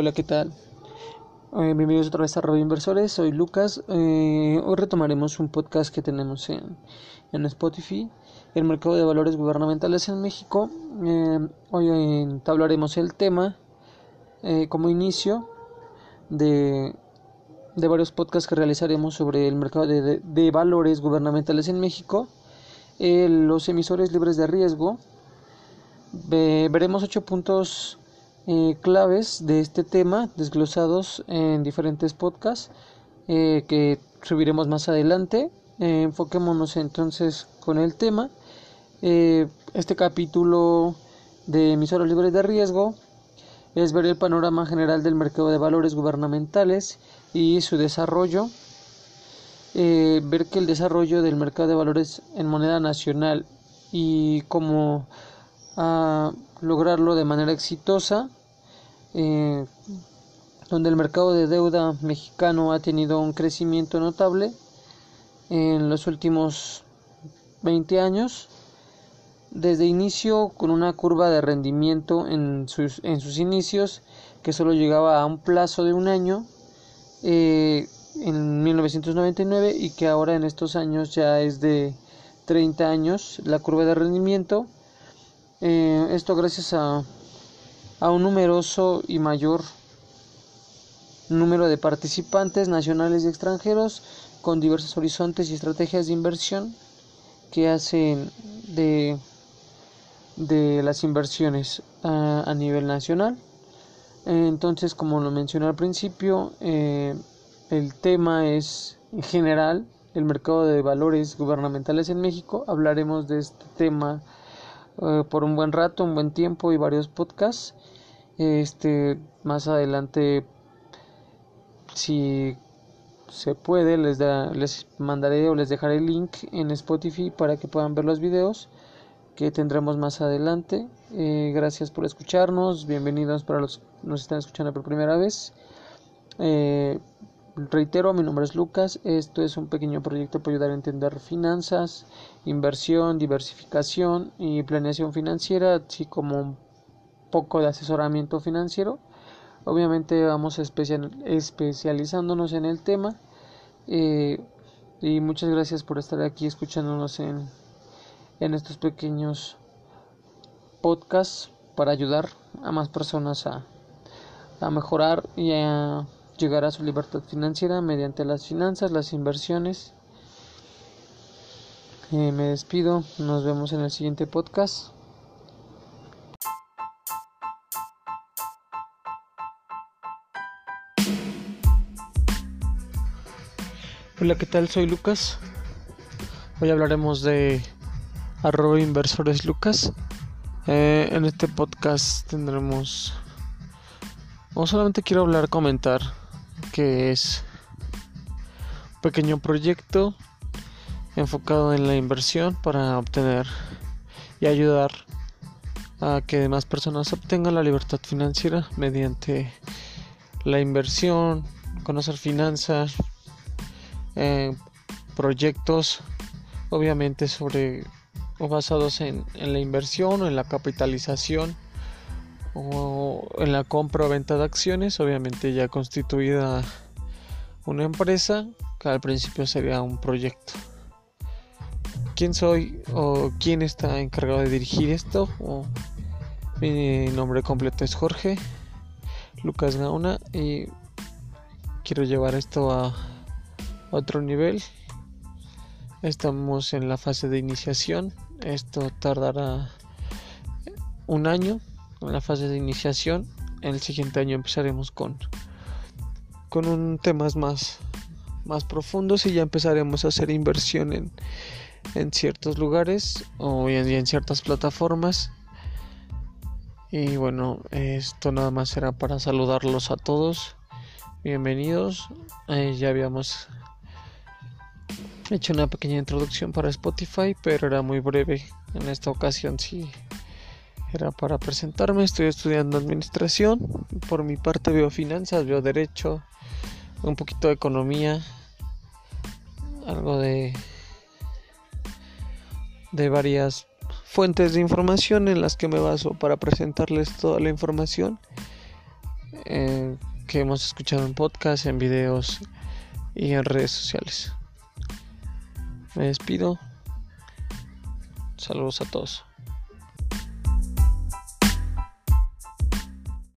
Hola, ¿qué tal? Eh, bienvenidos otra vez a Radio Inversores, soy Lucas. Eh, hoy retomaremos un podcast que tenemos en, en, Spotify, el mercado de valores gubernamentales en México. Eh, hoy hablaremos el tema como inicio de, de, varios podcasts que realizaremos sobre el mercado de, de valores gubernamentales en México, los emisores libres de riesgo. veremos ocho puntos eh, claves de este tema desglosados en diferentes podcasts eh, que subiremos más adelante. Eh, enfoquémonos entonces con el tema. este capítulo de emisoras libres de riesgo es ver el panorama general del mercado de valores gubernamentales y su desarrollo. ver que el desarrollo del mercado de valores en moneda nacional y cómo a lograrlo de manera exitosa, eh, donde el mercado de deuda mexicano ha tenido un crecimiento notable en los últimos 20 años, desde inicio con una curva de rendimiento en sus, en sus inicios que solo llegaba a un plazo de un año eh, en 1999 y que ahora en estos años ya es de 30 años la curva de rendimiento. Eh, esto gracias a, a un numeroso y mayor número de participantes nacionales y extranjeros con diversos horizontes y estrategias de inversión que hacen de, de las inversiones a, a nivel nacional. Entonces, como lo mencioné al principio, eh, el tema es en general el mercado de valores gubernamentales en México. Hablaremos de este tema eh, por un buen rato, un buen tiempo y varios podcasts. Este, más adelante, si se puede, les, da, les mandaré o les dejaré el link en Spotify para que puedan ver los videos que tendremos más adelante. Eh, gracias por escucharnos, bienvenidos para los que nos están escuchando por primera vez. Eh, Reitero, mi nombre es Lucas. Esto es un pequeño proyecto para ayudar a entender finanzas, inversión, diversificación y planeación financiera, así como un poco de asesoramiento financiero. Obviamente vamos especializándonos en el tema. Eh, y muchas gracias por estar aquí escuchándonos en, en estos pequeños podcasts para ayudar a más personas a, a mejorar y a llegar a su libertad financiera mediante las finanzas, las inversiones. Eh, me despido, nos vemos en el siguiente podcast. Hola, ¿qué tal? Soy Lucas. Hoy hablaremos de arroba inversores Lucas. Eh, en este podcast tendremos... O solamente quiero hablar, comentar que es un pequeño proyecto enfocado en la inversión para obtener y ayudar a que más personas obtengan la libertad financiera mediante la inversión, conocer finanzas, eh, proyectos, obviamente sobre o basados en, en la inversión o en la capitalización o en la compra o venta de acciones, obviamente ya constituida una empresa, que al principio sería un proyecto. ¿Quién soy o quién está encargado de dirigir esto? mi nombre completo es Jorge Lucas Gauna y quiero llevar esto a otro nivel. Estamos en la fase de iniciación. Esto tardará un año en la fase de iniciación. El siguiente año empezaremos con, con un temas más, más profundos y ya empezaremos a hacer inversión en, en ciertos lugares o en, en ciertas plataformas. Y bueno, esto nada más será para saludarlos a todos. Bienvenidos. Eh, ya habíamos hecho una pequeña introducción para Spotify, pero era muy breve. En esta ocasión sí era para presentarme. Estoy estudiando administración. Por mi parte veo finanzas, veo derecho, un poquito de economía, algo de de varias fuentes de información en las que me baso para presentarles toda la información eh, que hemos escuchado en podcast, en videos y en redes sociales. Me despido. Saludos a todos.